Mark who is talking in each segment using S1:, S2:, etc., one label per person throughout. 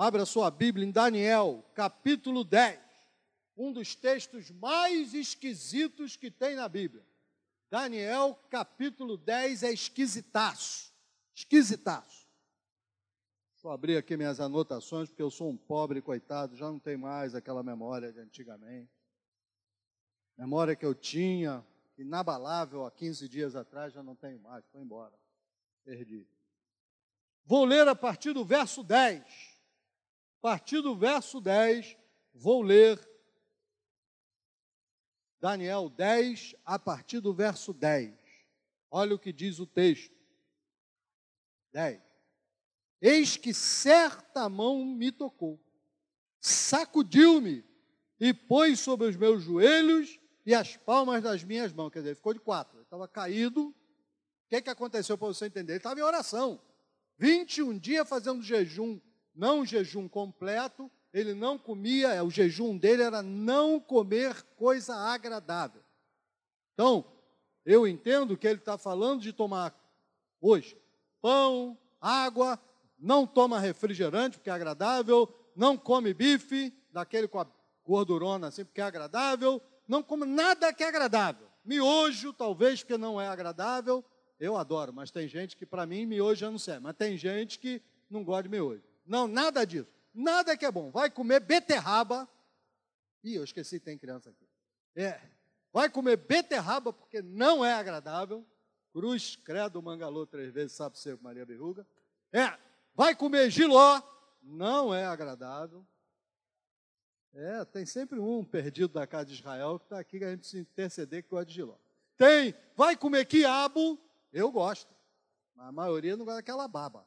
S1: Abra sua Bíblia em Daniel, capítulo 10. Um dos textos mais esquisitos que tem na Bíblia. Daniel, capítulo 10, é esquisitaço. Esquisitaço. Deixa eu abrir aqui minhas anotações, porque eu sou um pobre coitado, já não tenho mais aquela memória de antigamente. Memória que eu tinha, inabalável há 15 dias atrás, já não tenho mais, foi embora. Perdi. Vou ler a partir do verso 10. A partir do verso 10, vou ler Daniel 10, a partir do verso 10. Olha o que diz o texto. 10. Eis que certa mão me tocou, sacudiu-me e pôs sobre os meus joelhos e as palmas das minhas mãos. Quer dizer, ficou de quatro. Estava caído. O que, que aconteceu para você entender? Ele estava em oração. 21 dias fazendo jejum, não jejum completo, ele não comia, o jejum dele era não comer coisa agradável. Então, eu entendo que ele está falando de tomar hoje pão, água, não toma refrigerante porque é agradável, não come bife, daquele com a gordurona assim porque é agradável, não come nada que é agradável. Miojo, talvez porque não é agradável, eu adoro, mas tem gente que para mim miojo eu não sei, mas tem gente que não gosta de miojo. Não, nada disso. Nada que é bom. Vai comer beterraba. Ih, eu esqueci, tem criança aqui. É. Vai comer beterraba porque não é agradável. Cruz, credo, mangalô três vezes, sabe ser Maria Berruga. É. Vai comer giló. Não é agradável. É, tem sempre um perdido da casa de Israel que está aqui que a gente precisa interceder que gosta de giló. Tem. Vai comer quiabo. Eu gosto. Mas a maioria não gosta daquela baba.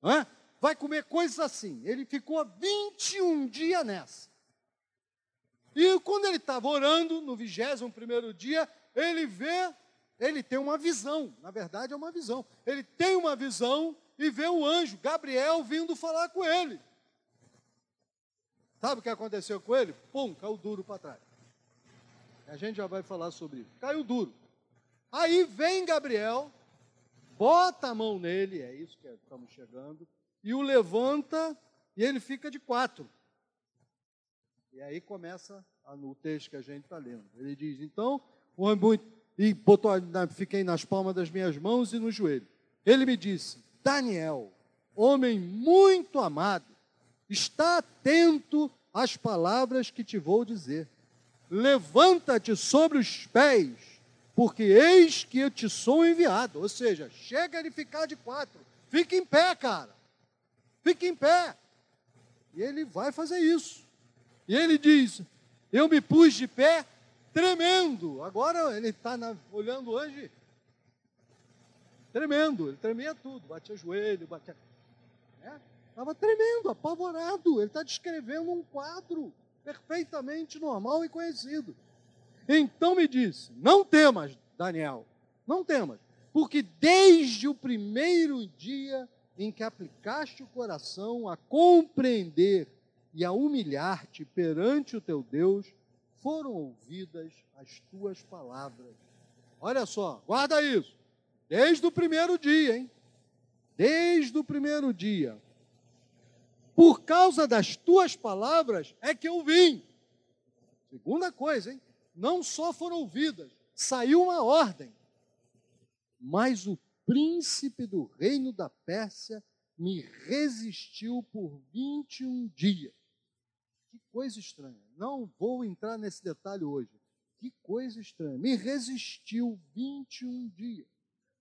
S1: Não é? Vai comer coisas assim. Ele ficou 21 dias nessa. E quando ele estava orando, no 21 dia, ele vê, ele tem uma visão. Na verdade, é uma visão. Ele tem uma visão e vê o anjo, Gabriel, vindo falar com ele. Sabe o que aconteceu com ele? Pum, caiu duro para trás. A gente já vai falar sobre isso. Caiu duro. Aí vem Gabriel, bota a mão nele, é isso que estamos chegando, e o levanta e ele fica de quatro. E aí começa no texto que a gente está lendo. Ele diz: Então, o homem e botou, fiquei nas palmas das minhas mãos e no joelho. Ele me disse: Daniel, homem muito amado, está atento às palavras que te vou dizer. Levanta-te sobre os pés, porque eis que eu te sou enviado. Ou seja, chega de ficar de quatro. Fica em pé, cara. Fique em pé. E ele vai fazer isso. E ele diz: Eu me pus de pé tremendo. Agora ele está olhando hoje. Tremendo, ele tremia tudo, batia joelho, batia. Estava é? tremendo, apavorado. Ele está descrevendo um quadro perfeitamente normal e conhecido. Então me disse: Não temas, Daniel, não temas, porque desde o primeiro dia em que aplicaste o coração a compreender e a humilhar-te perante o teu Deus, foram ouvidas as tuas palavras. Olha só, guarda isso. Desde o primeiro dia, hein? Desde o primeiro dia. Por causa das tuas palavras é que eu vim. Segunda coisa, hein? Não só foram ouvidas, saiu uma ordem. Mas o príncipe do reino da Pérsia me resistiu por 21 dias. Que coisa estranha. Não vou entrar nesse detalhe hoje. Que coisa estranha. Me resistiu 21 dias.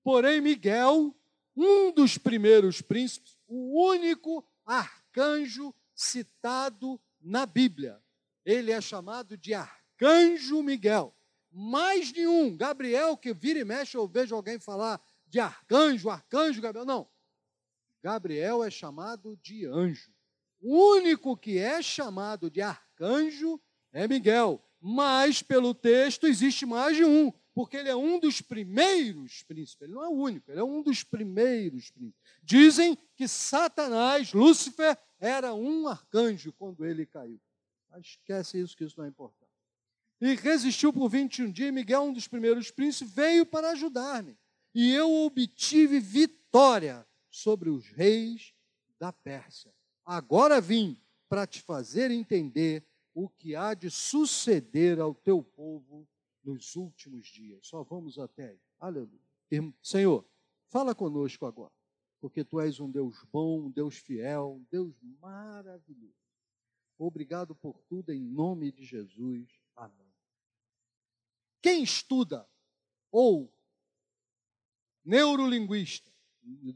S1: Porém, Miguel, um dos primeiros príncipes, o único arcanjo citado na Bíblia, ele é chamado de Arcanjo Miguel. Mais nenhum. Gabriel, que vira e mexe, eu vejo alguém falar de arcanjo, arcanjo Gabriel. Não. Gabriel é chamado de anjo. O único que é chamado de arcanjo é Miguel. Mas, pelo texto, existe mais de um, porque ele é um dos primeiros príncipes. Ele não é o único, ele é um dos primeiros príncipes. Dizem que Satanás, Lúcifer, era um arcanjo quando ele caiu. Mas esquece isso, que isso não é importante. E resistiu por 21 dias, Miguel, um dos primeiros príncipes, veio para ajudar-me e eu obtive vitória sobre os reis da Pérsia. Agora vim para te fazer entender o que há de suceder ao teu povo nos últimos dias. Só vamos até aí. Aleluia. Senhor, fala conosco agora, porque tu és um Deus bom, um Deus fiel, um Deus maravilhoso. Obrigado por tudo em nome de Jesus. Amém. Quem estuda ou neurolinguista,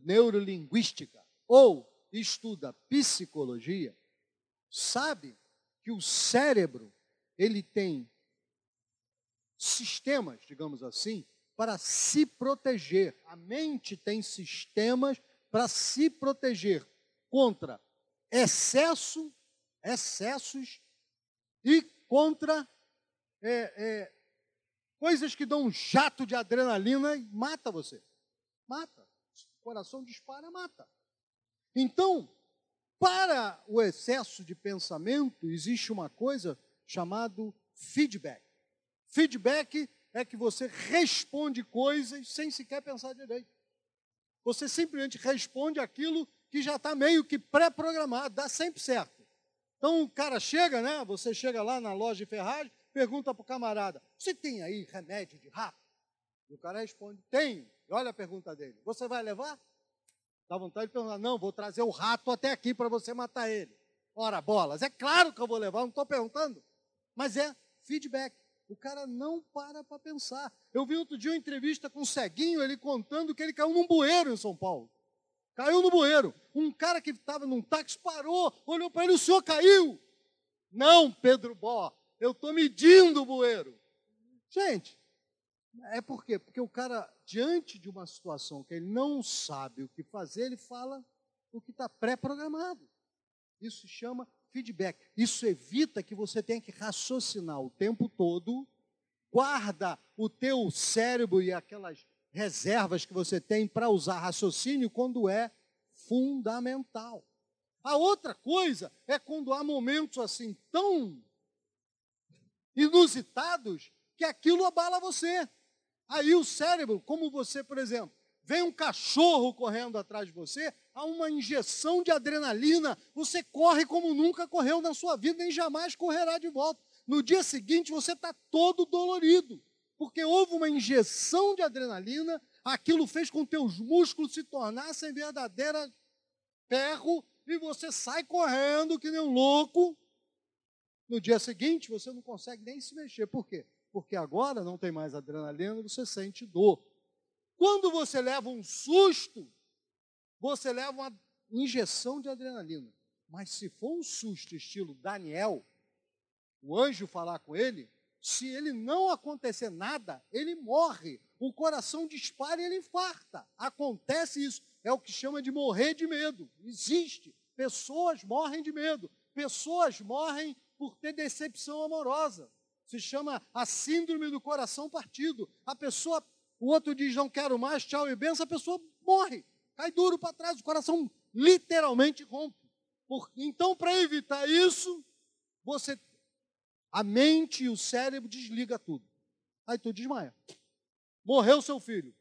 S1: neurolinguística ou estuda psicologia, sabe que o cérebro ele tem sistemas, digamos assim, para se proteger. A mente tem sistemas para se proteger contra excesso, excessos e contra é, é, coisas que dão um jato de adrenalina e mata você. Mata. O coração dispara, mata. Então, para o excesso de pensamento, existe uma coisa chamada feedback. Feedback é que você responde coisas sem sequer pensar direito. Você simplesmente responde aquilo que já está meio que pré-programado, dá sempre certo. Então o cara chega, né? Você chega lá na loja de ferragem, pergunta para o camarada: Você tem aí remédio de rato? E o cara responde: Tenho. Olha a pergunta dele: Você vai levar? Dá vontade de perguntar: Não, vou trazer o rato até aqui para você matar ele. Ora, bolas, é claro que eu vou levar, não estou perguntando. Mas é feedback. O cara não para para pensar. Eu vi outro dia uma entrevista com um ceguinho, ele contando que ele caiu num bueiro em São Paulo. Caiu no bueiro. Um cara que estava num táxi parou, olhou para ele, o senhor caiu. Não, Pedro Bó, eu estou medindo o bueiro. Gente, é por quê? Porque o cara, diante de uma situação que ele não sabe o que fazer, ele fala o que está pré-programado. Isso se chama feedback. Isso evita que você tenha que raciocinar o tempo todo, guarda o teu cérebro e aquelas reservas que você tem para usar raciocínio quando é fundamental. A outra coisa é quando há momentos assim tão inusitados que aquilo abala você. Aí o cérebro, como você, por exemplo, vem um cachorro correndo atrás de você, há uma injeção de adrenalina, você corre como nunca correu na sua vida, nem jamais correrá de volta. No dia seguinte você está todo dolorido, porque houve uma injeção de adrenalina, aquilo fez com que teus músculos se tornassem verdadeira ferro e você sai correndo que nem um louco. No dia seguinte você não consegue nem se mexer. Por quê? Porque agora não tem mais adrenalina, você sente dor. Quando você leva um susto, você leva uma injeção de adrenalina. Mas se for um susto estilo Daniel, o anjo falar com ele, se ele não acontecer nada, ele morre. O coração dispara e ele infarta. Acontece isso. É o que chama de morrer de medo. Existe. Pessoas morrem de medo. Pessoas morrem por ter decepção amorosa. Se chama a síndrome do coração partido. A pessoa o outro diz não quero mais, tchau e benção, a pessoa morre, cai duro para trás, o coração literalmente rompe. Então, para evitar isso, você a mente e o cérebro desliga tudo. Aí tu desmaia. Morreu seu filho.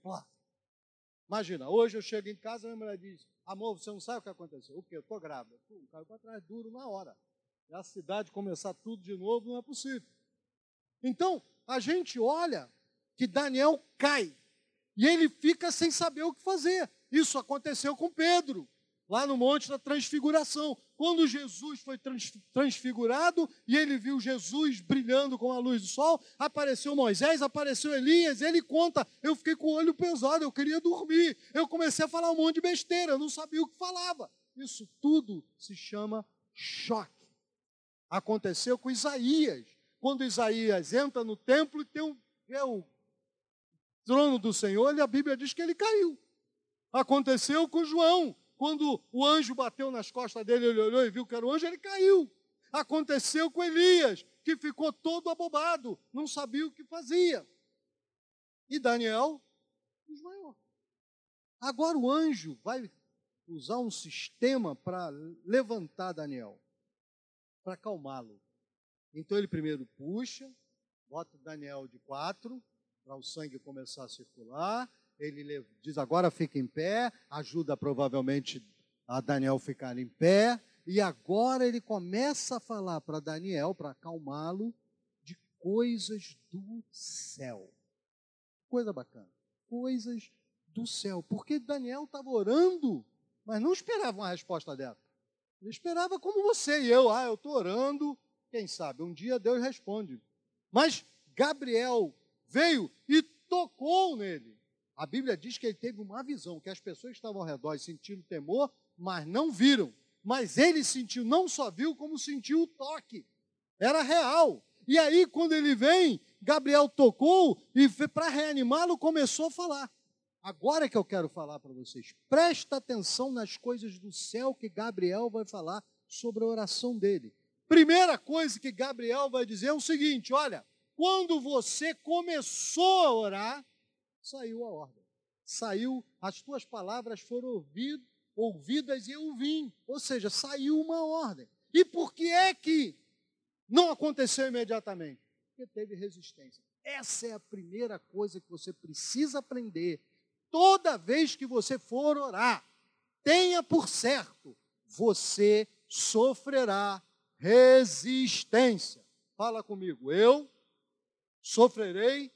S1: Imagina, hoje eu chego em casa e minha mulher diz: Amor, você não sabe o que aconteceu? O quê? Eu estou grávida. Caiu para trás duro na hora. E a cidade começar tudo de novo não é possível. Então, a gente olha que Daniel cai e ele fica sem saber o que fazer. Isso aconteceu com Pedro, lá no Monte da Transfiguração. Quando Jesus foi transfigurado e ele viu Jesus brilhando com a luz do sol, apareceu Moisés, apareceu Elias, ele conta: Eu fiquei com o olho pesado, eu queria dormir. Eu comecei a falar um monte de besteira, eu não sabia o que falava. Isso tudo se chama choque. Aconteceu com Isaías. Quando Isaías entra no templo e tem um, o trono do Senhor, e a Bíblia diz que ele caiu. Aconteceu com João. Quando o anjo bateu nas costas dele, ele olhou e viu que era o anjo, ele caiu. Aconteceu com Elias, que ficou todo abobado, não sabia o que fazia. E Daniel desmaiou. Agora o anjo vai usar um sistema para levantar Daniel, para acalmá-lo. Então ele primeiro puxa, bota Daniel de quatro, para o sangue começar a circular. Ele diz agora fica em pé, ajuda provavelmente a Daniel ficar em pé. E agora ele começa a falar para Daniel, para acalmá-lo, de coisas do céu. Coisa bacana. Coisas do céu. Porque Daniel estava orando, mas não esperava uma resposta dela. Ele esperava como você e eu. Ah, eu estou orando, quem sabe, um dia Deus responde. Mas Gabriel veio e tocou nele. A Bíblia diz que ele teve uma visão, que as pessoas que estavam ao redor sentindo temor, mas não viram. Mas ele sentiu, não só viu, como sentiu o toque. Era real. E aí, quando ele vem, Gabriel tocou e para reanimá-lo começou a falar. Agora que eu quero falar para vocês, presta atenção nas coisas do céu que Gabriel vai falar sobre a oração dele. Primeira coisa que Gabriel vai dizer é o seguinte: olha, quando você começou a orar, saiu a ordem. Saiu, as tuas palavras foram ouvidas, ouvidas e eu vim. Ou seja, saiu uma ordem. E por que é que não aconteceu imediatamente? Porque teve resistência. Essa é a primeira coisa que você precisa aprender toda vez que você for orar, tenha por certo, você sofrerá resistência. Fala comigo, eu sofrerei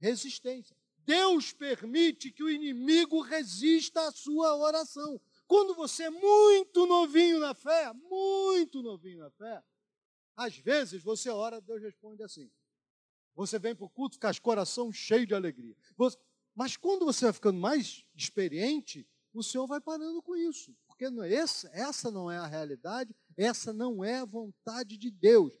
S1: resistência. Deus permite que o inimigo resista à sua oração. Quando você é muito novinho na fé, muito novinho na fé, às vezes você ora, Deus responde assim. Você vem para o culto com as coração cheio de alegria. Você, mas quando você vai ficando mais experiente, o Senhor vai parando com isso. Porque não é essa não é a realidade, essa não é a vontade de Deus.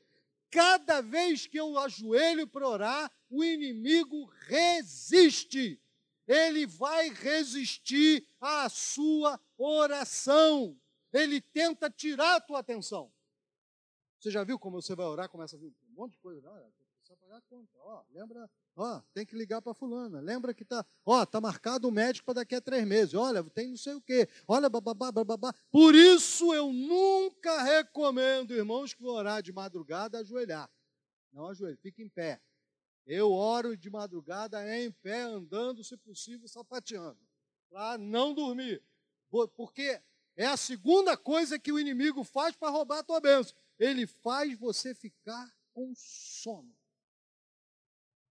S1: Cada vez que eu ajoelho para orar, o inimigo resiste. Ele vai resistir à sua oração. Ele tenta tirar a tua atenção. Você já viu como você vai orar, começa a vir um monte de coisa. Olha, precisa pagar a conta. Ó, lembra Ó, tem que ligar para fulana. Lembra que tá, ó, tá marcado o médico para daqui a três meses. Olha, tem não sei o quê. Olha, bababá, bababá. Por isso eu nunca recomendo, irmãos, que vão orar de madrugada, ajoelhar. Não ajoelhe, fique em pé. Eu oro de madrugada em pé, andando, se possível, sapateando. Para não dormir. Porque é a segunda coisa que o inimigo faz para roubar a tua bênção. Ele faz você ficar com sono.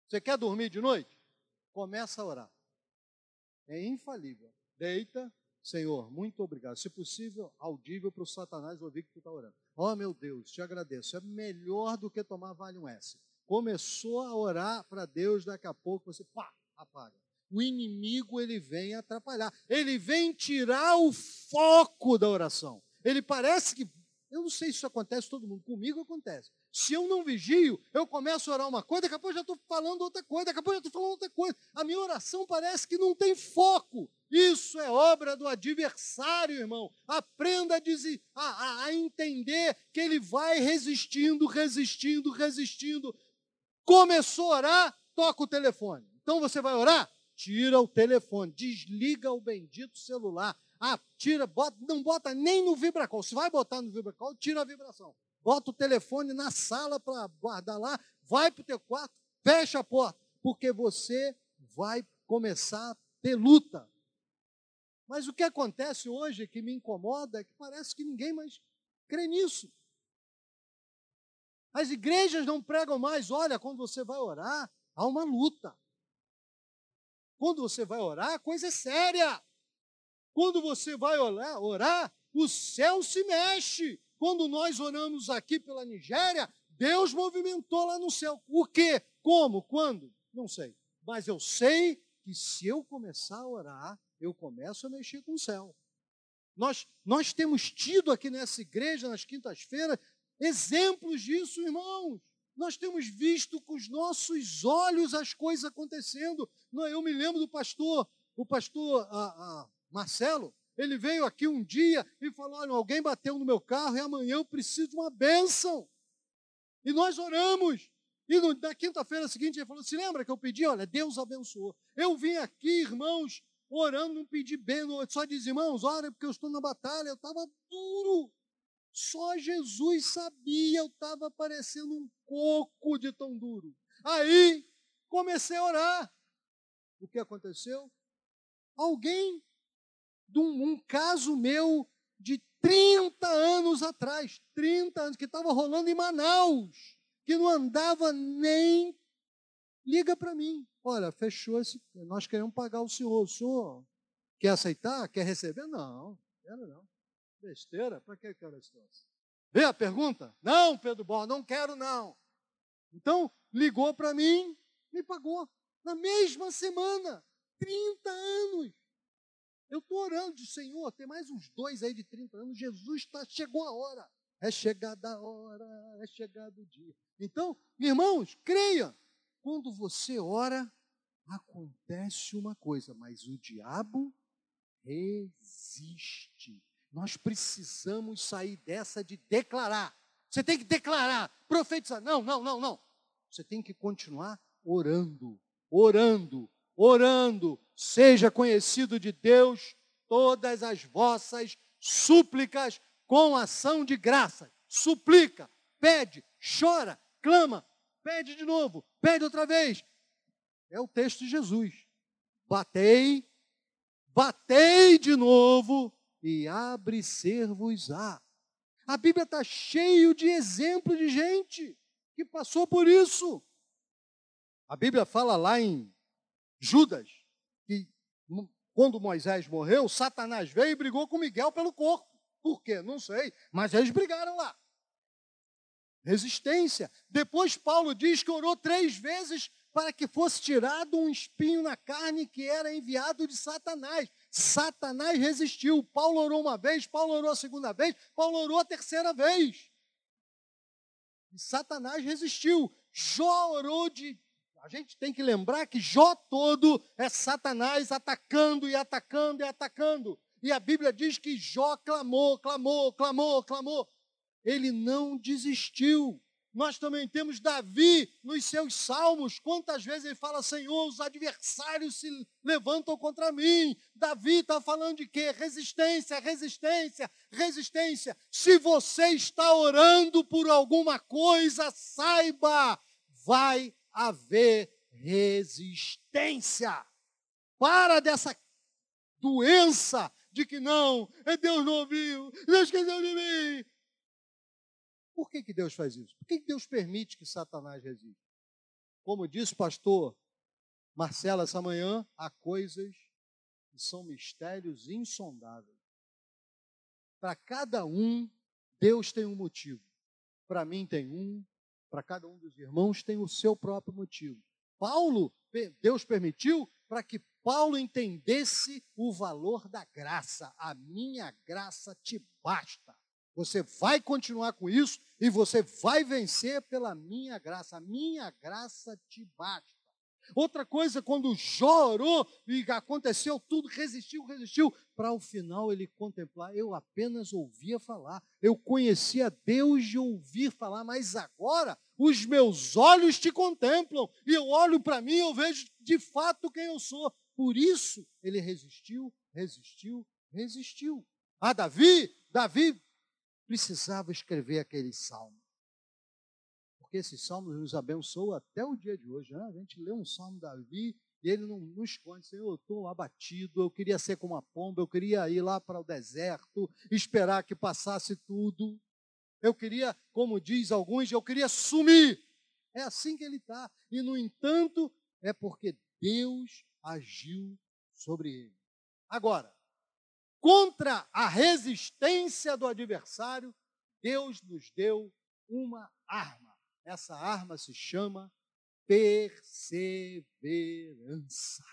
S1: Você quer dormir de noite? Começa a orar. É infalível. Deita, Senhor, muito obrigado. Se possível, audível para o Satanás ouvir que tu está orando. Oh, meu Deus, te agradeço. É melhor do que tomar Valium S. Começou a orar para Deus, daqui a pouco você pá, apaga. O inimigo ele vem atrapalhar. Ele vem tirar o foco da oração. Ele parece que eu não sei se isso acontece todo mundo, comigo acontece. Se eu não vigio, eu começo a orar uma coisa, daqui a pouco já estou falando outra coisa, daqui a pouco já estou falando outra coisa. A minha oração parece que não tem foco. Isso é obra do adversário, irmão. Aprenda a, dizer, a, a, a entender que ele vai resistindo, resistindo, resistindo. Começou a orar, toca o telefone. Então você vai orar? Tira o telefone, desliga o bendito celular. Ah, tira, bota, não bota nem no vibracol. Se vai botar no vibracol, tira a vibração bota o telefone na sala para guardar lá, vai para o teu quarto, fecha a porta, porque você vai começar a ter luta. Mas o que acontece hoje que me incomoda é que parece que ninguém mais crê nisso. As igrejas não pregam mais, olha, quando você vai orar, há uma luta. Quando você vai orar, a coisa é séria. Quando você vai orar, orar o céu se mexe. Quando nós oramos aqui pela Nigéria, Deus movimentou lá no céu. O quê? Como? Quando? Não sei. Mas eu sei que se eu começar a orar, eu começo a mexer com o céu. Nós, nós temos tido aqui nessa igreja, nas quintas-feiras, exemplos disso, irmãos. Nós temos visto com os nossos olhos as coisas acontecendo. Eu me lembro do pastor, o pastor a, a Marcelo, ele veio aqui um dia e falou: Olha, alguém bateu no meu carro e amanhã eu preciso de uma bênção. E nós oramos. E no, na quinta-feira seguinte ele falou: Se lembra que eu pedi? Olha, Deus abençoou. Eu vim aqui, irmãos, orando, não pedi bênção, só diz, irmãos, ora, porque eu estou na batalha. Eu estava duro. Só Jesus sabia, eu estava parecendo um coco de tão duro. Aí comecei a orar. O que aconteceu? Alguém de um, um caso meu de 30 anos atrás, 30 anos, que estava rolando em Manaus, que não andava nem. Liga para mim. Olha, fechou esse. Nós queremos pagar o senhor. O senhor quer aceitar? Quer receber? Não, quero não. Besteira, para que eu quero esse troço? Vê a pergunta? Não, Pedro Bom, não quero não. Então, ligou para mim, me pagou. Na mesma semana, 30 anos. Eu estou orando, de Senhor, tem mais uns dois aí de 30 anos, Jesus tá, chegou a hora. É chegada a hora, é chegado o dia. Então, irmãos, creia, quando você ora, acontece uma coisa, mas o diabo resiste. Nós precisamos sair dessa de declarar. Você tem que declarar, profetizar. Não, não, não, não. Você tem que continuar orando, orando, orando, seja conhecido de Deus todas as vossas súplicas com ação de graça. Suplica, pede, chora, clama, pede de novo, pede outra vez. É o texto de Jesus. Batei, batei de novo e abre ser-vos-á. A Bíblia está cheio de exemplos de gente que passou por isso. A Bíblia fala lá em Judas, quando Moisés morreu, Satanás veio e brigou com Miguel pelo corpo. Por quê? Não sei, mas eles brigaram lá. Resistência. Depois Paulo diz que orou três vezes para que fosse tirado um espinho na carne que era enviado de Satanás. Satanás resistiu. Paulo orou uma vez, Paulo orou a segunda vez, Paulo orou a terceira vez. E Satanás resistiu. Jó orou de a gente tem que lembrar que Jó todo é Satanás atacando e atacando e atacando. E a Bíblia diz que Jó clamou, clamou, clamou, clamou. Ele não desistiu. Nós também temos Davi nos seus salmos. Quantas vezes ele fala, Senhor, os adversários se levantam contra mim. Davi está falando de quê? Resistência, resistência, resistência. Se você está orando por alguma coisa, saiba, vai haver resistência. Para dessa doença de que não, é Deus não ouviu, Deus esqueceu de mim. Por que, que Deus faz isso? Por que, que Deus permite que Satanás resista? Como disse o pastor Marcelo essa manhã, há coisas que são mistérios insondáveis. Para cada um, Deus tem um motivo. Para mim tem um, para cada um dos irmãos tem o seu próprio motivo. Paulo, Deus permitiu para que Paulo entendesse o valor da graça. A minha graça te basta. Você vai continuar com isso e você vai vencer pela minha graça. A minha graça te basta. Outra coisa, quando Jó orou e aconteceu tudo, resistiu, resistiu, para o final ele contemplar. Eu apenas ouvia falar, eu conhecia Deus de ouvir falar, mas agora os meus olhos te contemplam e eu olho para mim e eu vejo de fato quem eu sou. Por isso ele resistiu, resistiu, resistiu. Ah, Davi, Davi precisava escrever aquele salmo porque esse salmo nos abençoa até o dia de hoje. Né? A gente lê um salmo Davi e ele não, não esconde, Senhor, eu estou abatido, eu queria ser como uma pomba, eu queria ir lá para o deserto, esperar que passasse tudo. Eu queria, como diz alguns, eu queria sumir. É assim que ele está. E, no entanto, é porque Deus agiu sobre ele. Agora, contra a resistência do adversário, Deus nos deu uma arma. Essa arma se chama perseverança.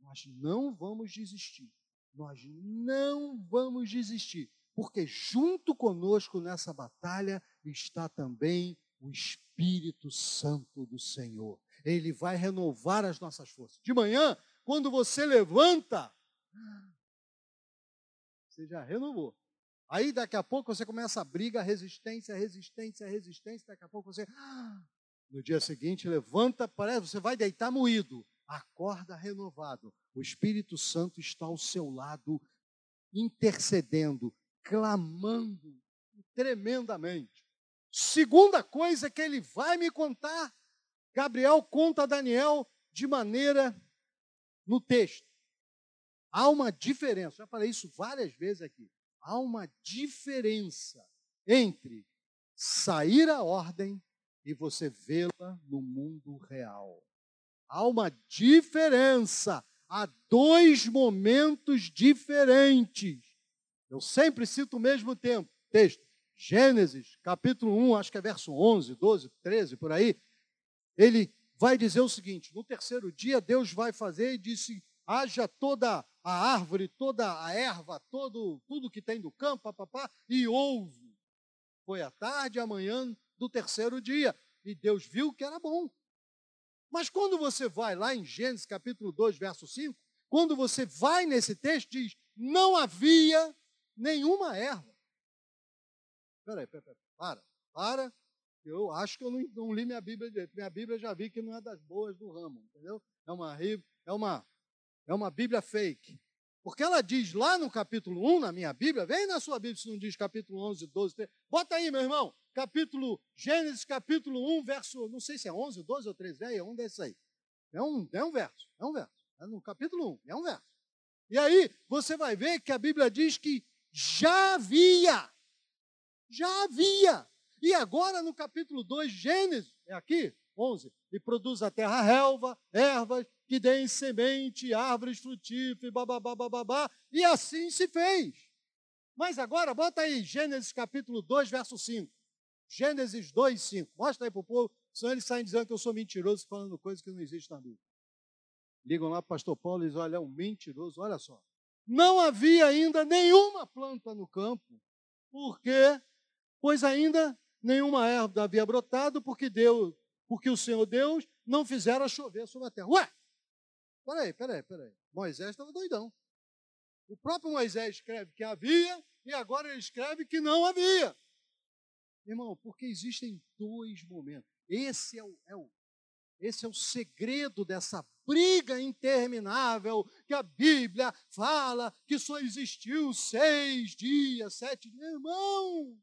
S1: Nós não vamos desistir. Nós não vamos desistir, porque junto conosco nessa batalha está também o Espírito Santo do Senhor. Ele vai renovar as nossas forças. De manhã, quando você levanta, você já renovou. Aí daqui a pouco você começa a briga, resistência, resistência, resistência, daqui a pouco você no dia seguinte levanta, parece você vai deitar moído, acorda renovado. O Espírito Santo está ao seu lado intercedendo, clamando tremendamente. Segunda coisa que ele vai me contar, Gabriel conta a Daniel de maneira no texto. Há uma diferença, já falei isso várias vezes aqui. Há uma diferença entre sair a ordem e você vê-la no mundo real. Há uma diferença, há dois momentos diferentes. Eu sempre cito o mesmo tempo, texto. Gênesis, capítulo 1, acho que é verso 11, 12, 13, por aí. Ele vai dizer o seguinte: no terceiro dia, Deus vai fazer e disse: haja toda a árvore, toda a erva, todo, tudo que tem do campo, papapá, e houve. Foi a tarde amanhã do terceiro dia. E Deus viu que era bom. Mas quando você vai lá em Gênesis capítulo 2, verso 5, quando você vai nesse texto, diz: não havia nenhuma erva. Peraí, peraí, peraí, para, para. Eu acho que eu não, não li minha Bíblia direito. Minha Bíblia já vi que não é das boas do ramo, entendeu? É uma, é uma, é uma Bíblia fake. Porque ela diz lá no capítulo 1, na minha Bíblia, vem na sua Bíblia se não diz capítulo 11, 12, 13. Bota aí, meu irmão, capítulo, Gênesis capítulo 1, verso, não sei se é 11, 12 ou 13, é um desses aí. É um, é um verso, é um verso. É no capítulo 1, é um verso. E aí, você vai ver que a Bíblia diz que já havia, já havia. E agora no capítulo 2, Gênesis, é aqui, 11, e produz a terra relva, ervas, que deem semente, árvores frutíferas, bababá, bababá, e assim se fez. Mas agora, bota aí, Gênesis capítulo 2, verso 5. Gênesis 2, 5. Mostra aí para o povo, senão eles saem dizendo que eu sou mentiroso falando coisas que não existem na Bíblia. Ligam lá para o pastor Paulo e dizem, olha, é um mentiroso, olha só. Não havia ainda nenhuma planta no campo, porque, pois ainda nenhuma erva havia brotado, porque Deus, porque o Senhor Deus não fizera chover sobre a terra. Ué, Peraí, peraí, peraí. Moisés estava doidão. O próprio Moisés escreve que havia e agora ele escreve que não havia. Irmão, porque existem dois momentos. Esse é o, é o, esse é o segredo dessa briga interminável que a Bíblia fala que só existiu seis dias, sete dias. Irmão,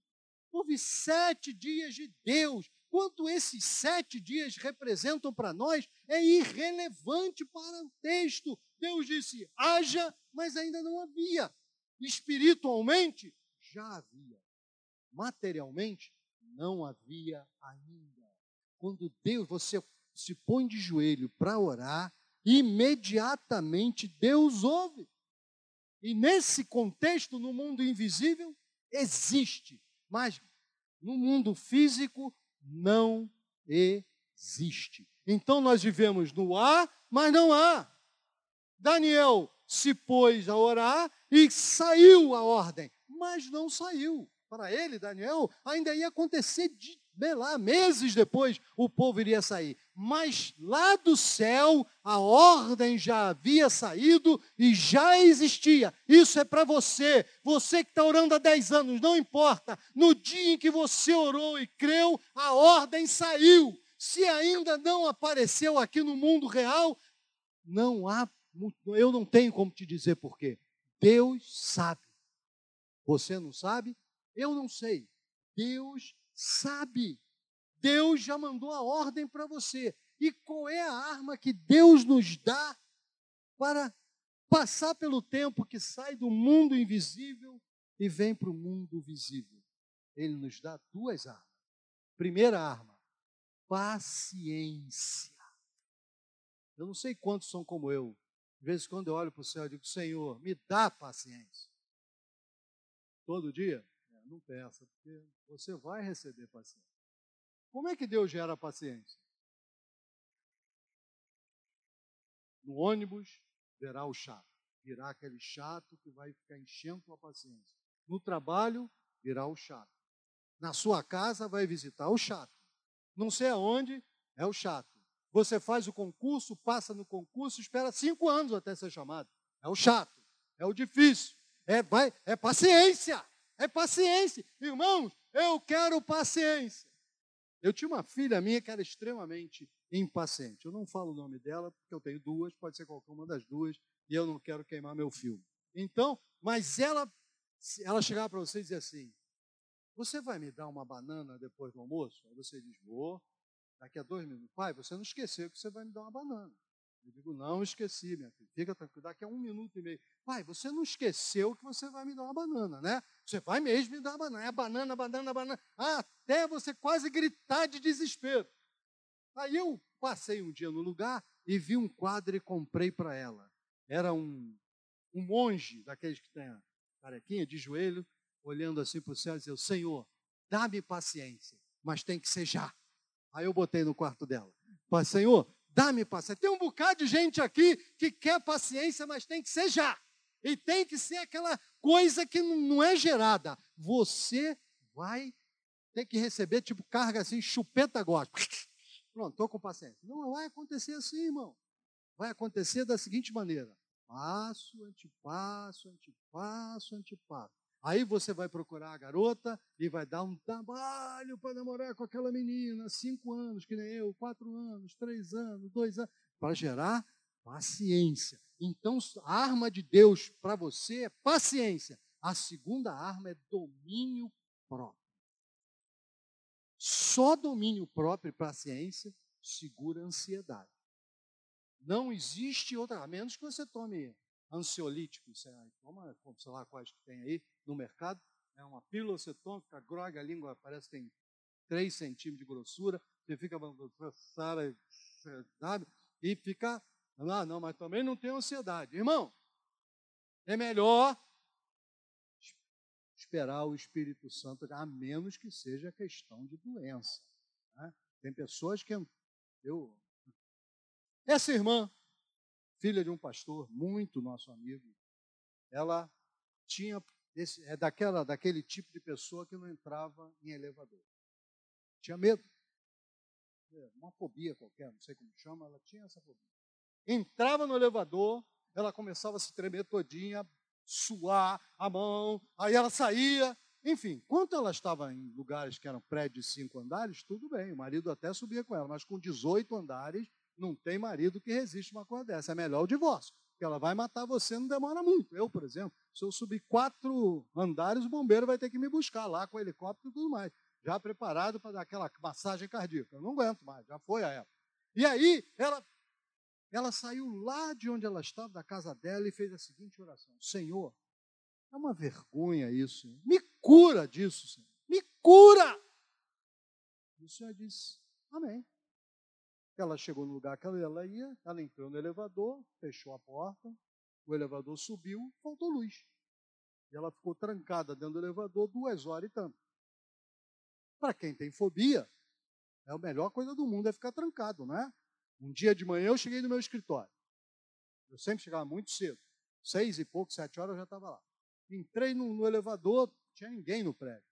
S1: houve sete dias de Deus quanto esses sete dias representam para nós é irrelevante para o texto. Deus disse: haja, mas ainda não havia. Espiritualmente, já havia. Materialmente, não havia ainda. Quando Deus, você se põe de joelho para orar, imediatamente Deus ouve. E nesse contexto, no mundo invisível, existe, mas no mundo físico não existe. Então nós vivemos no há, mas não há. Daniel se pôs a orar e saiu a ordem, mas não saiu. Para ele, Daniel, ainda ia acontecer de lá, meses depois, o povo iria sair. Mas lá do céu, a ordem já havia saído e já existia. Isso é para você. Você que está orando há 10 anos, não importa. No dia em que você orou e creu, a ordem saiu. Se ainda não apareceu aqui no mundo real, não há, eu não tenho como te dizer por quê. Deus sabe. Você não sabe? Eu não sei. Deus sabe. Deus já mandou a ordem para você. E qual é a arma que Deus nos dá para passar pelo tempo que sai do mundo invisível e vem para o mundo visível? Ele nos dá duas armas. Primeira arma, paciência. Eu não sei quantos são como eu. De vez em quando eu olho para o céu e digo, Senhor, me dá paciência. Todo dia? Não peça, porque você vai receber paciência. Como é que Deus gera paciência? No ônibus, verá o chato. Virá aquele chato que vai ficar enchendo a paciência. No trabalho, virá o chato. Na sua casa, vai visitar o chato. Não sei aonde, é o chato. Você faz o concurso, passa no concurso, espera cinco anos até ser chamado. É o chato, é o difícil. É, vai, é paciência. É paciência. Irmãos, eu quero paciência. Eu tinha uma filha minha que era extremamente impaciente. Eu não falo o nome dela, porque eu tenho duas, pode ser qualquer uma das duas, e eu não quero queimar meu filme. Então, mas ela, ela chegava para você e dizia assim: Você vai me dar uma banana depois do almoço? Aí você diz: Vou. Daqui a dois minutos. Pai, você não esqueceu que você vai me dar uma banana. Eu digo, não esqueci, minha filha. Fica tranquilo, daqui a um minuto e meio. Pai, você não esqueceu que você vai me dar uma banana, né? Você vai mesmo me dar uma banana. É banana, banana, banana. Até você quase gritar de desespero. Aí eu passei um dia no lugar e vi um quadro e comprei para ela. Era um, um monge, daqueles que tem a carequinha de joelho, olhando assim para o céu e dizendo, Senhor, dá-me paciência, mas tem que ser já. Aí eu botei no quarto dela. Senhor, Dá-me paciência. Tem um bocado de gente aqui que quer paciência, mas tem que ser já. E tem que ser aquela coisa que não é gerada. Você vai ter que receber, tipo, carga assim, chupeta gosta. Pronto, estou com paciência. Não vai acontecer assim, irmão. Vai acontecer da seguinte maneira: passo, antepasso, antepasso, antepasso. Aí você vai procurar a garota e vai dar um trabalho para namorar com aquela menina, cinco anos, que nem eu, quatro anos, três anos, dois anos, para gerar paciência. Então, a arma de Deus para você é paciência. A segunda arma é domínio próprio. Só domínio próprio e paciência segura a ansiedade. Não existe outra, a menos que você tome ansiolítico, sei lá, toma, sei lá quais que tem aí, no mercado. É uma pílula, você toma, fica grogue, a língua parece que tem 3 centímetros de grossura, você fica, sabe? E fica, ah, não, mas também não tem ansiedade. Irmão, é melhor esperar o Espírito Santo, a menos que seja questão de doença. Né? Tem pessoas que eu. Essa irmã, filha de um pastor, muito nosso amigo, ela tinha esse, é daquela, daquele tipo de pessoa que não entrava em elevador. Tinha medo. É, uma fobia qualquer, não sei como chama, ela tinha essa fobia. Entrava no elevador, ela começava a se tremer todinha, suar a mão, aí ela saía. Enfim, quando ela estava em lugares que eram prédios de cinco andares, tudo bem, o marido até subia com ela, mas com 18 andares, não tem marido que resiste uma coisa dessa. É melhor o divórcio porque ela vai matar você, não demora muito. Eu, por exemplo, se eu subir quatro andares, o bombeiro vai ter que me buscar lá com helicóptero e tudo mais. Já preparado para dar aquela massagem cardíaca. Eu não aguento mais, já foi a época. E aí, ela, ela saiu lá de onde ela estava, da casa dela, e fez a seguinte oração: Senhor, é uma vergonha isso. Me cura disso, Senhor. Me cura! E o Senhor disse: Amém. Ela chegou no lugar que ela ia, ela entrou no elevador, fechou a porta, o elevador subiu, faltou luz. E ela ficou trancada dentro do elevador duas horas e tanto. Para quem tem fobia, é a melhor coisa do mundo é ficar trancado, não é? Um dia de manhã eu cheguei no meu escritório. Eu sempre chegava muito cedo. Seis e pouco, sete horas eu já estava lá. Entrei no, no elevador, tinha ninguém no prédio.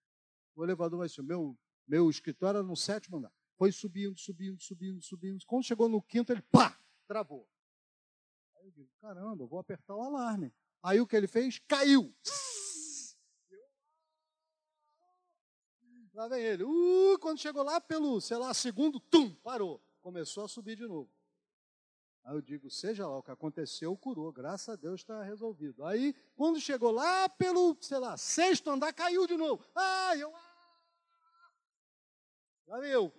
S1: O elevador vai ser, meu, meu escritório era no sétimo andar. Foi subindo, subindo, subindo, subindo. Quando chegou no quinto, ele pá, travou. Aí eu digo, caramba, vou apertar o alarme. Aí o que ele fez? Caiu. Lá vem ele. Uh, quando chegou lá pelo, sei lá, segundo, tum, parou. Começou a subir de novo. Aí eu digo, seja lá o que aconteceu, curou, graças a Deus está resolvido. Aí, quando chegou lá pelo, sei lá, sexto andar, caiu de novo. Ah, eu,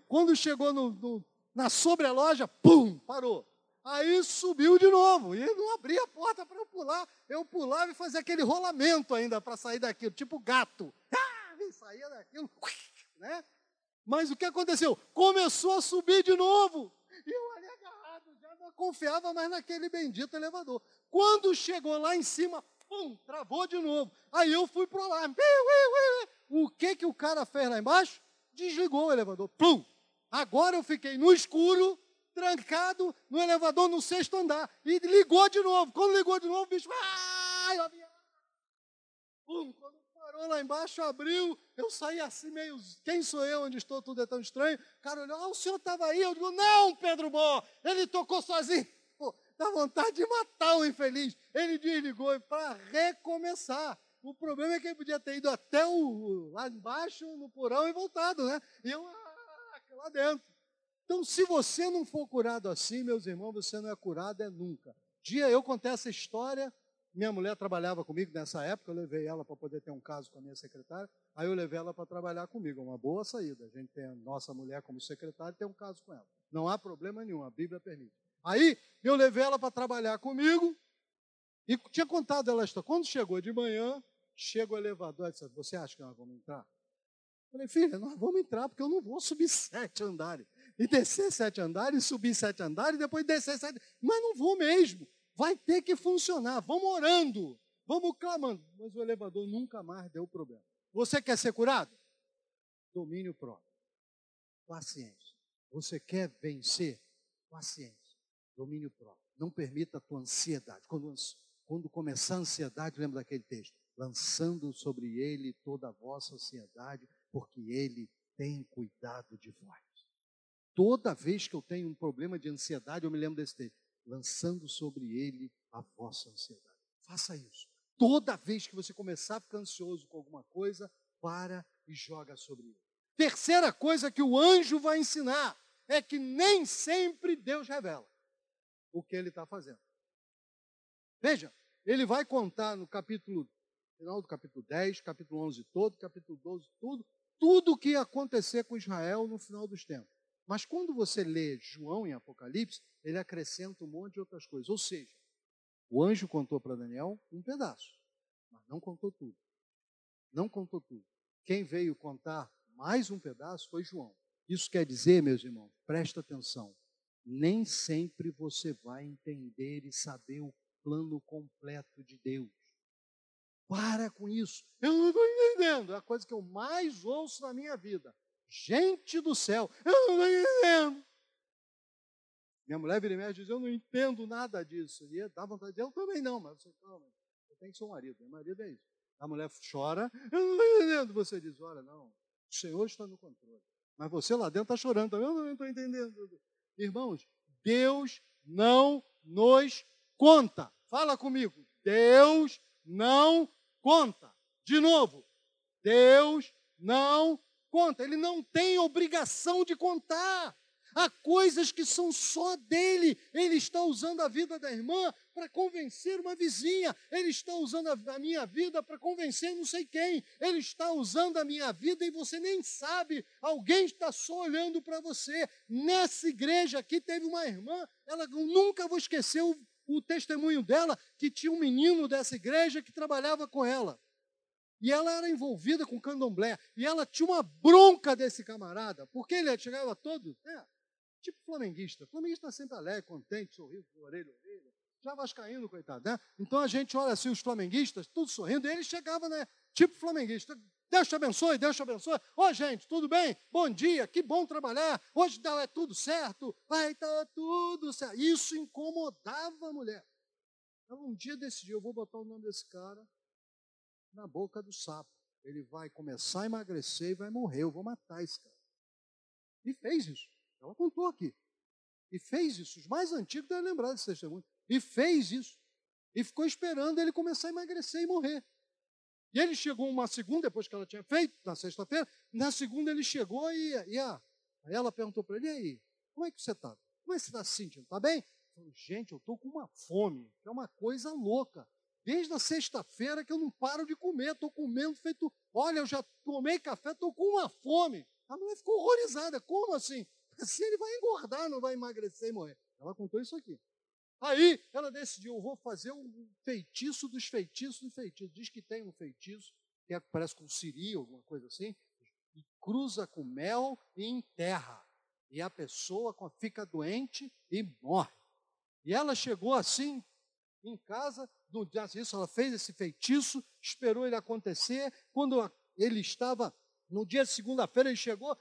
S1: Quando chegou no, no, na sobreloja, pum, parou. Aí subiu de novo e não abria a porta para eu pular. Eu pulava e fazia aquele rolamento ainda para sair daquilo, tipo gato. Ah, e saía daquilo, né? Mas o que aconteceu? Começou a subir de novo. E eu ali agarrado, já não confiava mais naquele bendito elevador. Quando chegou lá em cima, pum, travou de novo. Aí eu fui pro alarme. O que que o cara fez lá embaixo? Desligou o elevador. Plum! Agora eu fiquei no escuro, trancado no elevador no sexto andar. E ligou de novo. Quando ligou de novo, o bicho. Ai, Pum! Quando parou lá embaixo, abriu. Eu saí assim meio. Quem sou eu? Onde estou? Tudo é tão estranho. O cara olhou. Ah, o senhor estava aí? Eu digo: Não, Pedro Bó. Ele tocou sozinho. Pô, dá vontade de matar o infeliz. Ele desligou para recomeçar. O problema é que ele podia ter ido até o, lá embaixo, no porão, e voltado, né? E eu ah, lá dentro. Então, se você não for curado assim, meus irmãos, você não é curado é nunca. Dia eu contei essa história, minha mulher trabalhava comigo nessa época, eu levei ela para poder ter um caso com a minha secretária, aí eu levei ela para trabalhar comigo, uma boa saída. A gente tem a nossa mulher como secretária e tem um caso com ela. Não há problema nenhum, a Bíblia permite. Aí eu levei ela para trabalhar comigo e tinha contado ela esta. Quando chegou de manhã, chega o elevador e disse: Você acha que nós vamos entrar? Falei, filha, nós vamos entrar porque eu não vou subir sete andares. E descer sete andares, subir sete andares, e depois descer sete. Mas não vou mesmo. Vai ter que funcionar. Vamos orando. Vamos clamando. Mas o elevador nunca mais deu problema. Você quer ser curado? Domínio próprio. Paciência. Você quer vencer? Paciência. Domínio próprio. Não permita a tua ansiedade. Quando, quando começar a ansiedade, lembra daquele texto? Lançando sobre ele toda a vossa ansiedade, porque ele tem cuidado de vós. Toda vez que eu tenho um problema de ansiedade, eu me lembro desse texto. Lançando sobre ele a vossa ansiedade. Faça isso. Toda vez que você começar a ficar ansioso com alguma coisa, para e joga sobre ele. Terceira coisa que o anjo vai ensinar é que nem sempre Deus revela o que ele está fazendo. Veja, ele vai contar no capítulo, final do capítulo 10, capítulo 11 todo, capítulo 12 tudo, tudo o que ia acontecer com Israel no final dos tempos. Mas quando você lê João em Apocalipse, ele acrescenta um monte de outras coisas. Ou seja, o anjo contou para Daniel um pedaço, mas não contou tudo. Não contou tudo. Quem veio contar mais um pedaço foi João. Isso quer dizer, meus irmãos, presta atenção, nem sempre você vai entender e saber o plano completo de Deus. Para com isso. Eu não estou entendendo. É a coisa que eu mais ouço na minha vida. Gente do céu, eu não estou entendendo. Minha mulher vira e mexe diz, eu não entendo nada disso. E dá vontade de eu também não, mas você, calma, eu tenho que ser um marido. Meu marido é isso. A mulher chora, eu não estou entendendo. Você diz, olha, não, o Senhor está no controle. Mas você lá dentro está chorando, eu não estou entendendo. Irmãos, Deus não nos conta. Fala comigo. Deus não conta. De novo, Deus não conta. Ele não tem obrigação de contar. Há coisas que são só dele. Ele está usando a vida da irmã para convencer uma vizinha. Ele está usando a minha vida para convencer não sei quem. Ele está usando a minha vida e você nem sabe. Alguém está só olhando para você. Nessa igreja aqui teve uma irmã, ela nunca vou esquecer o, o testemunho dela, que tinha um menino dessa igreja que trabalhava com ela. E ela era envolvida com candomblé. E ela tinha uma bronca desse camarada, porque ele chegava todo, né, tipo flamenguista. Flamenguista sempre alegre, contente, sorriso, orelha, orelha. Já vascaíno, coitado, né? Então a gente olha assim, os flamenguistas, tudo sorrindo, e ele chegava, né? Tipo flamenguista. Deus te abençoe, Deus te abençoe. Ô, gente, tudo bem? Bom dia, que bom trabalhar. Hoje dá, é tudo certo, vai tá tudo certo. Isso incomodava a mulher. Ela um dia decidiu, eu vou botar o nome desse cara na boca do sapo. Ele vai começar a emagrecer e vai morrer. Eu vou matar esse cara. E fez isso. Ela contou aqui. E fez isso. Os mais antigos devem lembrar desse testemunho. E fez isso. E ficou esperando ele começar a emagrecer e morrer. E ele chegou uma segunda, depois que ela tinha feito, na sexta-feira, na segunda ele chegou e, e a, ela perguntou para ele, e aí, como é que você está? Como é que você está se sentindo? Está bem? Falei, gente, eu estou com uma fome, que é uma coisa louca. Desde a sexta-feira que eu não paro de comer, estou comendo feito. Olha, eu já tomei café, estou com uma fome. A mulher ficou horrorizada. Como assim? Assim ele vai engordar, não vai emagrecer e morrer. Ela contou isso aqui. Aí ela decidiu, eu vou fazer um feitiço dos feitiços dos feitiços. Diz que tem um feitiço, que é, parece com siri, alguma coisa assim, e cruza com mel e enterra. E a pessoa fica doente e morre. E ela chegou assim em casa, no dia isso, ela fez esse feitiço, esperou ele acontecer. Quando ele estava, no dia de segunda-feira, ele chegou,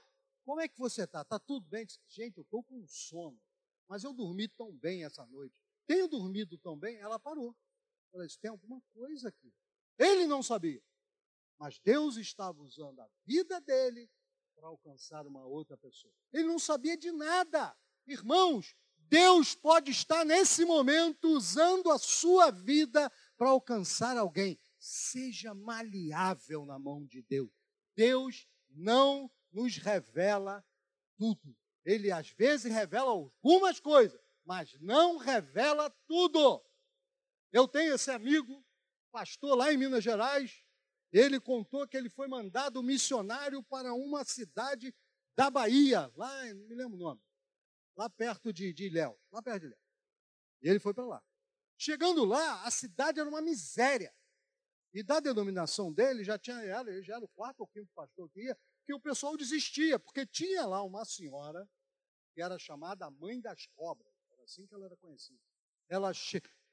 S1: como é que você está? Está tudo bem? Disse, Gente, eu estou com sono, mas eu dormi tão bem essa noite. Tenho dormido tão bem? Ela parou. Ela disse, tem alguma coisa aqui. Ele não sabia, mas Deus estava usando a vida dele para alcançar uma outra pessoa. Ele não sabia de nada. Irmãos, Deus pode estar nesse momento usando a sua vida para alcançar alguém. Seja maleável na mão de Deus. Deus não nos revela tudo. Ele às vezes revela algumas coisas, mas não revela tudo. Eu tenho esse amigo, pastor lá em Minas Gerais, ele contou que ele foi mandado missionário para uma cidade da Bahia, lá, não me lembro o nome, lá perto de, de Ilhéus, lá perto de Ilhéus. E ele foi para lá. Chegando lá, a cidade era uma miséria. E da denominação dele, já tinha, ele já era o quarto ou quinto pastor que ia, que o pessoal desistia, porque tinha lá uma senhora que era chamada mãe das cobras, assim que ela era conhecida. Ela,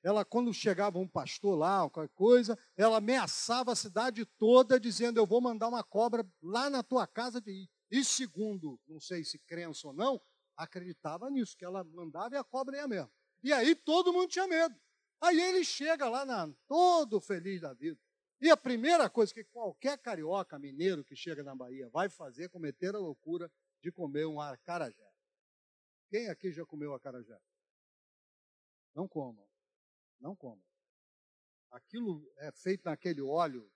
S1: ela quando chegava um pastor lá, qualquer coisa, ela ameaçava a cidade toda, dizendo: Eu vou mandar uma cobra lá na tua casa. De... E segundo, não sei se crença ou não, acreditava nisso, que ela mandava e a cobra ia mesmo. E aí todo mundo tinha medo. Aí ele chega lá na, todo feliz da vida. E a primeira coisa que qualquer carioca, mineiro que chega na Bahia vai fazer é cometer a loucura de comer um acarajé. Quem aqui já comeu acarajé? Não comam. Não comam. Aquilo é feito naquele óleo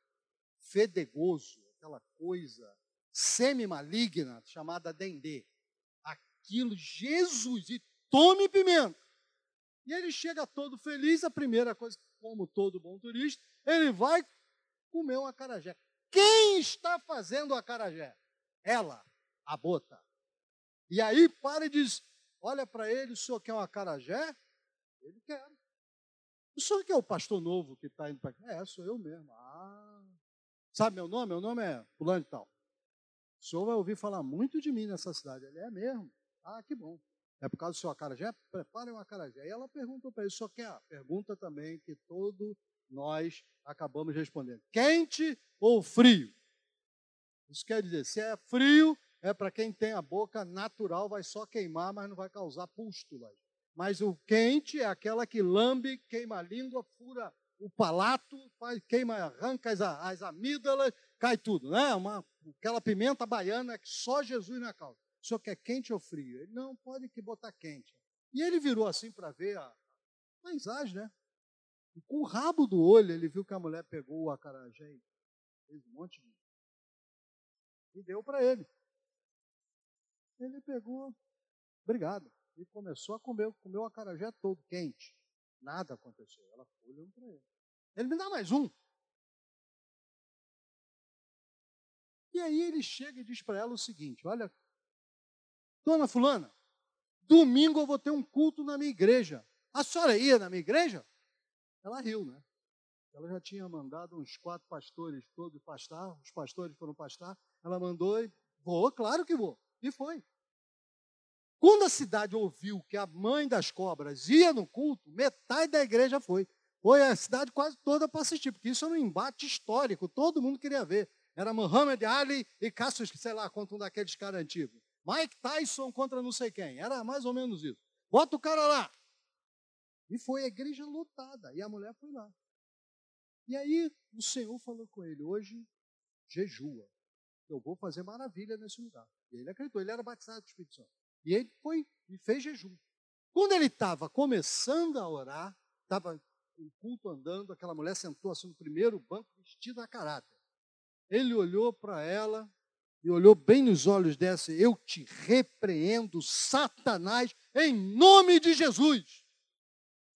S1: fedegoso, aquela coisa semi-maligna chamada dendê. Aquilo, Jesus, e tome pimenta. E ele chega todo feliz, a primeira coisa, como todo bom turista, ele vai comer um acarajé. Quem está fazendo o acarajé? Ela, a bota. E aí para e diz: Olha para ele, o senhor quer um acarajé? Ele quer. O senhor que é o pastor novo que está indo para cá? É, sou eu mesmo. Ah. Sabe meu nome? Meu nome é Fulano e tal. O senhor vai ouvir falar muito de mim nessa cidade. Ele é mesmo. Ah, que bom. É por causa do seu acarajé? Prepare um acarajé. E ela perguntou para ele, o senhor quer? Pergunta também que todo nós acabamos respondendo: quente ou frio? Isso quer dizer, se é frio, é para quem tem a boca natural, vai só queimar, mas não vai causar pústulas. Mas o quente é aquela que lambe, queima a língua, fura o palato, faz, queima, arranca as, as amígdalas, cai tudo, né? Uma, aquela pimenta baiana que só Jesus na causa. O senhor quer quente ou frio? Ele, não, pode que botar quente. E ele virou assim para ver a paisagem, né? E com o rabo do olho, ele viu que a mulher pegou o acarajé e fez um monte de. E deu para ele. Ele pegou, obrigado, e começou a comer, comeu o acarajé todo quente. Nada aconteceu. Ela foi olhando para ele. Ele me dá mais um. E aí ele chega e diz para ela o seguinte: Olha, dona Fulana, domingo eu vou ter um culto na minha igreja. A senhora ia na minha igreja? Ela riu, né? Ela já tinha mandado uns quatro pastores todos pastar, os pastores foram pastar. Ela mandou e vou, claro que vou. E foi. Quando a cidade ouviu que a mãe das cobras ia no culto, metade da igreja foi. Foi a cidade quase toda para assistir, porque isso era um embate histórico, todo mundo queria ver. Era Muhammad Ali e Cassius, sei lá, contra um daqueles caras antigos. Mike Tyson contra não sei quem. Era mais ou menos isso. Bota o cara lá. E foi a igreja lotada. E a mulher foi lá. E aí o Senhor falou com ele: hoje jejua. Eu vou fazer maravilha nesse lugar. E ele acreditou, ele era batizado do Espírito Santo. E ele foi e fez jejum. Quando ele estava começando a orar, estava o culto andando, aquela mulher sentou assim no primeiro banco, vestida a caráter. Ele olhou para ela e olhou bem nos olhos dessa: Eu te repreendo, Satanás, em nome de Jesus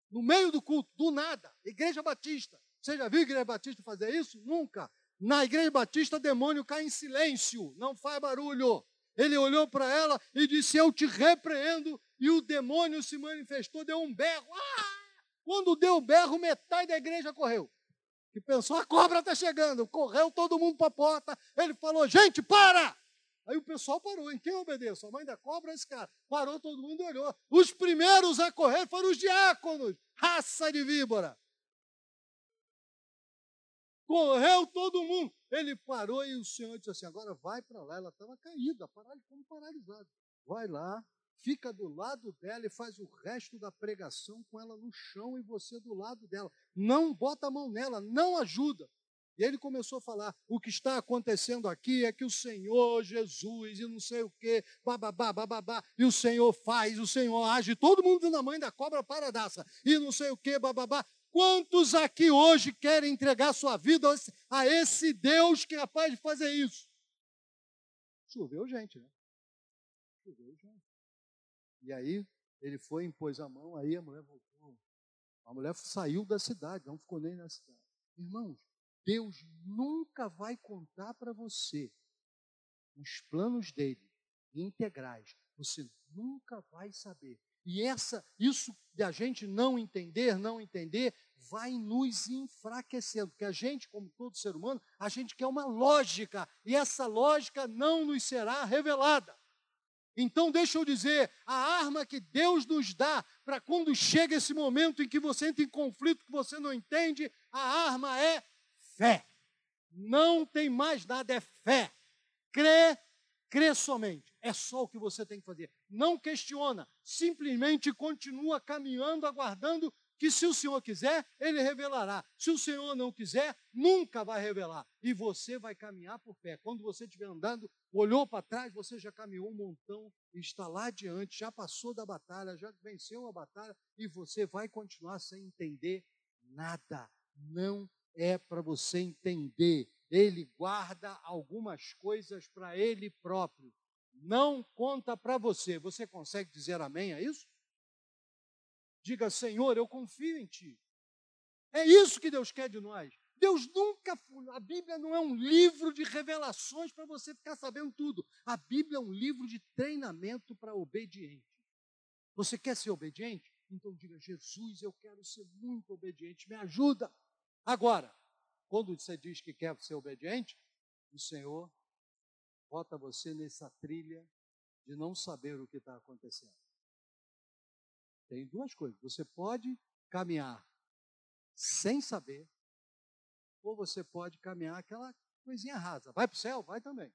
S1: no meio do culto, do nada. Igreja Batista. Você já viu a Igreja Batista fazer isso? Nunca. Na Igreja Batista, demônio cai em silêncio, não faz barulho. Ele olhou para ela e disse: Eu te repreendo. E o demônio se manifestou, deu um berro. Ah! Quando deu o berro, metade da igreja correu. Que pensou: a cobra está chegando. Correu todo mundo para a porta. Ele falou: Gente, para! Aí o pessoal parou. Em quem obedeço? A mãe da cobra, esse cara. Parou, todo mundo olhou. Os primeiros a correr foram os diáconos. Raça de víbora. Correu todo mundo. Ele parou e o Senhor disse assim: agora vai para lá. Ela estava caída, como paralisada. Vai lá, fica do lado dela e faz o resto da pregação com ela no chão e você do lado dela. Não bota a mão nela, não ajuda. E ele começou a falar: o que está acontecendo aqui é que o Senhor Jesus e não sei o quê, bababá, bababá, e o Senhor faz, o Senhor age, todo mundo na mãe da cobra paradaça, e não sei o quê, bababá. Quantos aqui hoje querem entregar sua vida a esse Deus que é capaz de fazer isso? Choveu gente, né? Choveu gente. E aí ele foi, impôs a mão, aí a mulher voltou. A mulher saiu da cidade, não ficou nem na cidade. Irmãos, Deus nunca vai contar para você os planos dele integrais. Você nunca vai saber E essa, isso de a gente não entender, não entender, vai nos enfraquecendo, porque a gente, como todo ser humano, a gente quer uma lógica, e essa lógica não nos será revelada. Então, deixa eu dizer, a arma que Deus nos dá para quando chega esse momento em que você entra em conflito que você não entende, a arma é fé. Não tem mais nada, é fé. Crê, crê somente. É só o que você tem que fazer. Não questiona, simplesmente continua caminhando, aguardando que se o Senhor quiser, ele revelará. Se o Senhor não quiser, nunca vai revelar. E você vai caminhar por fé. Quando você estiver andando, olhou para trás, você já caminhou um montão, está lá adiante, já passou da batalha, já venceu a batalha e você vai continuar sem entender nada. Não é para você entender. Ele guarda algumas coisas para ele próprio. Não conta para você. Você consegue dizer amém a isso? Diga, Senhor, eu confio em Ti. É isso que Deus quer de nós. Deus nunca, a Bíblia não é um livro de revelações para você ficar sabendo tudo. A Bíblia é um livro de treinamento para obediente. Você quer ser obediente? Então diga, Jesus, eu quero ser muito obediente, me ajuda. Agora, quando você diz que quer ser obediente, o Senhor bota você nessa trilha de não saber o que está acontecendo. Tem duas coisas. Você pode caminhar sem saber, ou você pode caminhar aquela coisinha rasa. Vai para o céu? Vai também.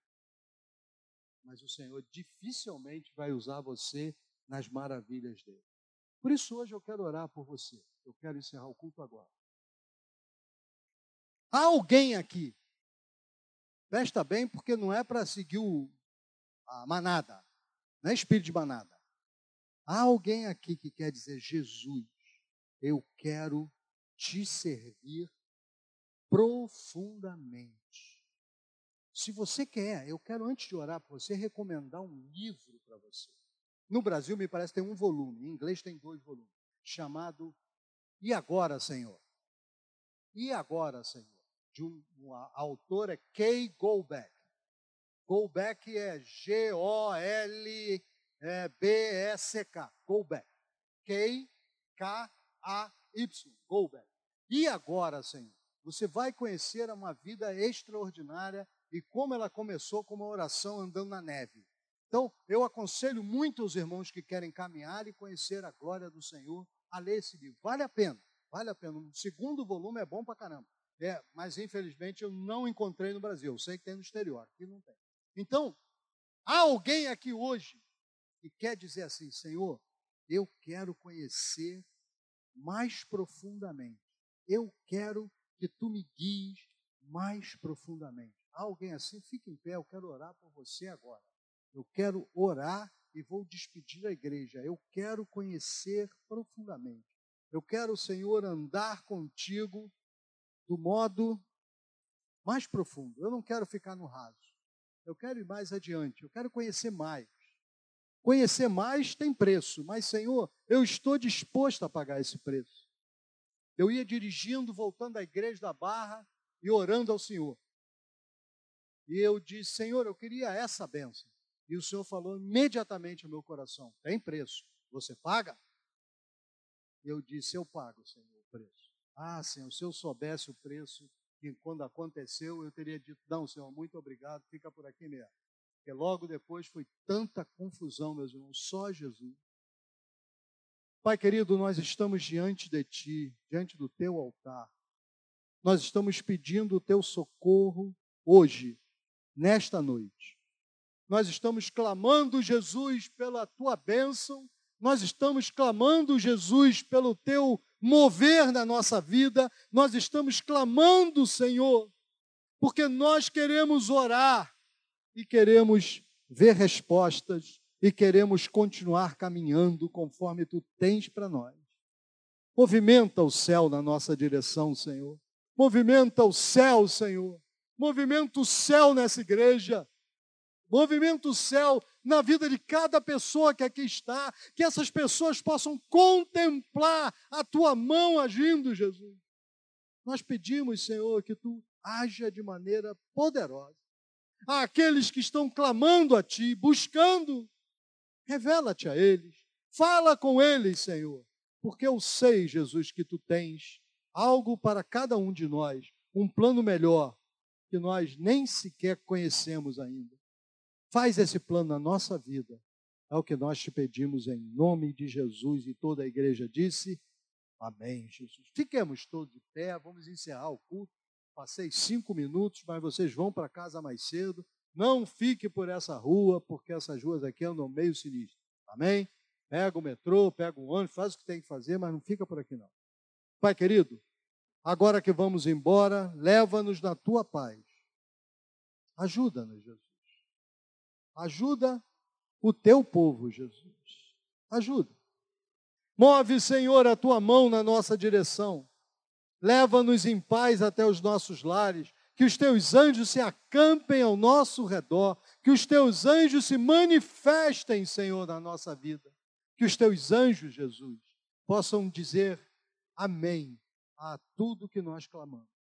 S1: Mas o Senhor dificilmente vai usar você nas maravilhas dele. Por isso, hoje eu quero orar por você. Eu quero encerrar o culto agora. Há alguém aqui, presta bem, porque não é para seguir o, a manada, não é espírito de manada. Há alguém aqui que quer dizer, Jesus, eu quero te servir profundamente. Se você quer, eu quero, antes de orar para você, recomendar um livro para você. No Brasil, me parece, tem um volume, em inglês tem dois volumes, chamado E Agora, Senhor? E Agora, Senhor? De um, uma autora, Kay Goldbeck. Goldbeck é G-O-L é B-E-C-K, Goldback. K-K-A-Y, Goldback. E agora, Senhor, você vai conhecer uma vida extraordinária e como ela começou com uma oração andando na neve. Então, eu aconselho muito os irmãos que querem caminhar e conhecer a glória do Senhor a ler esse livro. Vale a pena, vale a pena. O segundo volume é bom pra caramba. É, mas infelizmente eu não encontrei no Brasil. Eu sei que tem no exterior, aqui não tem. Então, há alguém aqui hoje e quer dizer assim: Senhor, eu quero conhecer mais profundamente. Eu quero que tu me guies mais profundamente. Há alguém assim? Fique em pé, eu quero orar por você agora. Eu quero orar e vou despedir a igreja. Eu quero conhecer profundamente. Eu quero, Senhor, andar contigo do modo mais profundo. Eu não quero ficar no raso. Eu quero ir mais adiante. Eu quero conhecer mais. Conhecer mais tem preço, mas, Senhor, eu estou disposto a pagar esse preço. Eu ia dirigindo, voltando da igreja da Barra e orando ao Senhor. E eu disse, Senhor, eu queria essa benção. E o Senhor falou imediatamente ao meu coração: tem preço, você paga? Eu disse: eu pago, Senhor, o preço. Ah, Senhor, se eu soubesse o preço, que quando aconteceu, eu teria dito: não, Senhor, muito obrigado, fica por aqui mesmo. Porque logo depois foi tanta confusão, meus irmãos, só Jesus. Pai querido, nós estamos diante de Ti, diante do Teu altar. Nós estamos pedindo o Teu socorro hoje, nesta noite. Nós estamos clamando, Jesus, pela Tua bênção. Nós estamos clamando, Jesus, pelo Teu mover na nossa vida. Nós estamos clamando, Senhor, porque nós queremos orar e queremos ver respostas e queremos continuar caminhando conforme tu tens para nós. Movimenta o céu na nossa direção, Senhor. Movimenta o céu, Senhor. Movimenta o céu nessa igreja. Movimenta o céu na vida de cada pessoa que aqui está. Que essas pessoas possam contemplar a tua mão agindo, Jesus. Nós pedimos, Senhor, que tu haja de maneira poderosa àqueles que estão clamando a Ti, buscando. Revela-te a eles, Fala com eles, Senhor, porque eu sei, Jesus, que tu tens algo para cada um de nós, um plano melhor que nós nem sequer conhecemos ainda. Faz esse plano na nossa vida. É o que nós te pedimos em nome de Jesus e toda a igreja disse. Amém, Jesus. Fiquemos todos de pé, vamos encerrar o culto. Passei cinco minutos, mas vocês vão para casa mais cedo. Não fique por essa rua, porque essas ruas aqui andam meio sinistro. Amém? Pega o metrô, pega o ônibus, faz o que tem que fazer, mas não fica por aqui não. Pai querido, agora que vamos embora, leva-nos na tua paz. Ajuda-nos, Jesus. Ajuda o teu povo, Jesus. Ajuda. Move, Senhor, a tua mão na nossa direção. Leva-nos em paz até os nossos lares. Que os teus anjos se acampem ao nosso redor. Que os teus anjos se manifestem, Senhor, na nossa vida. Que os teus anjos, Jesus, possam dizer amém a tudo que nós clamamos.